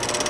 you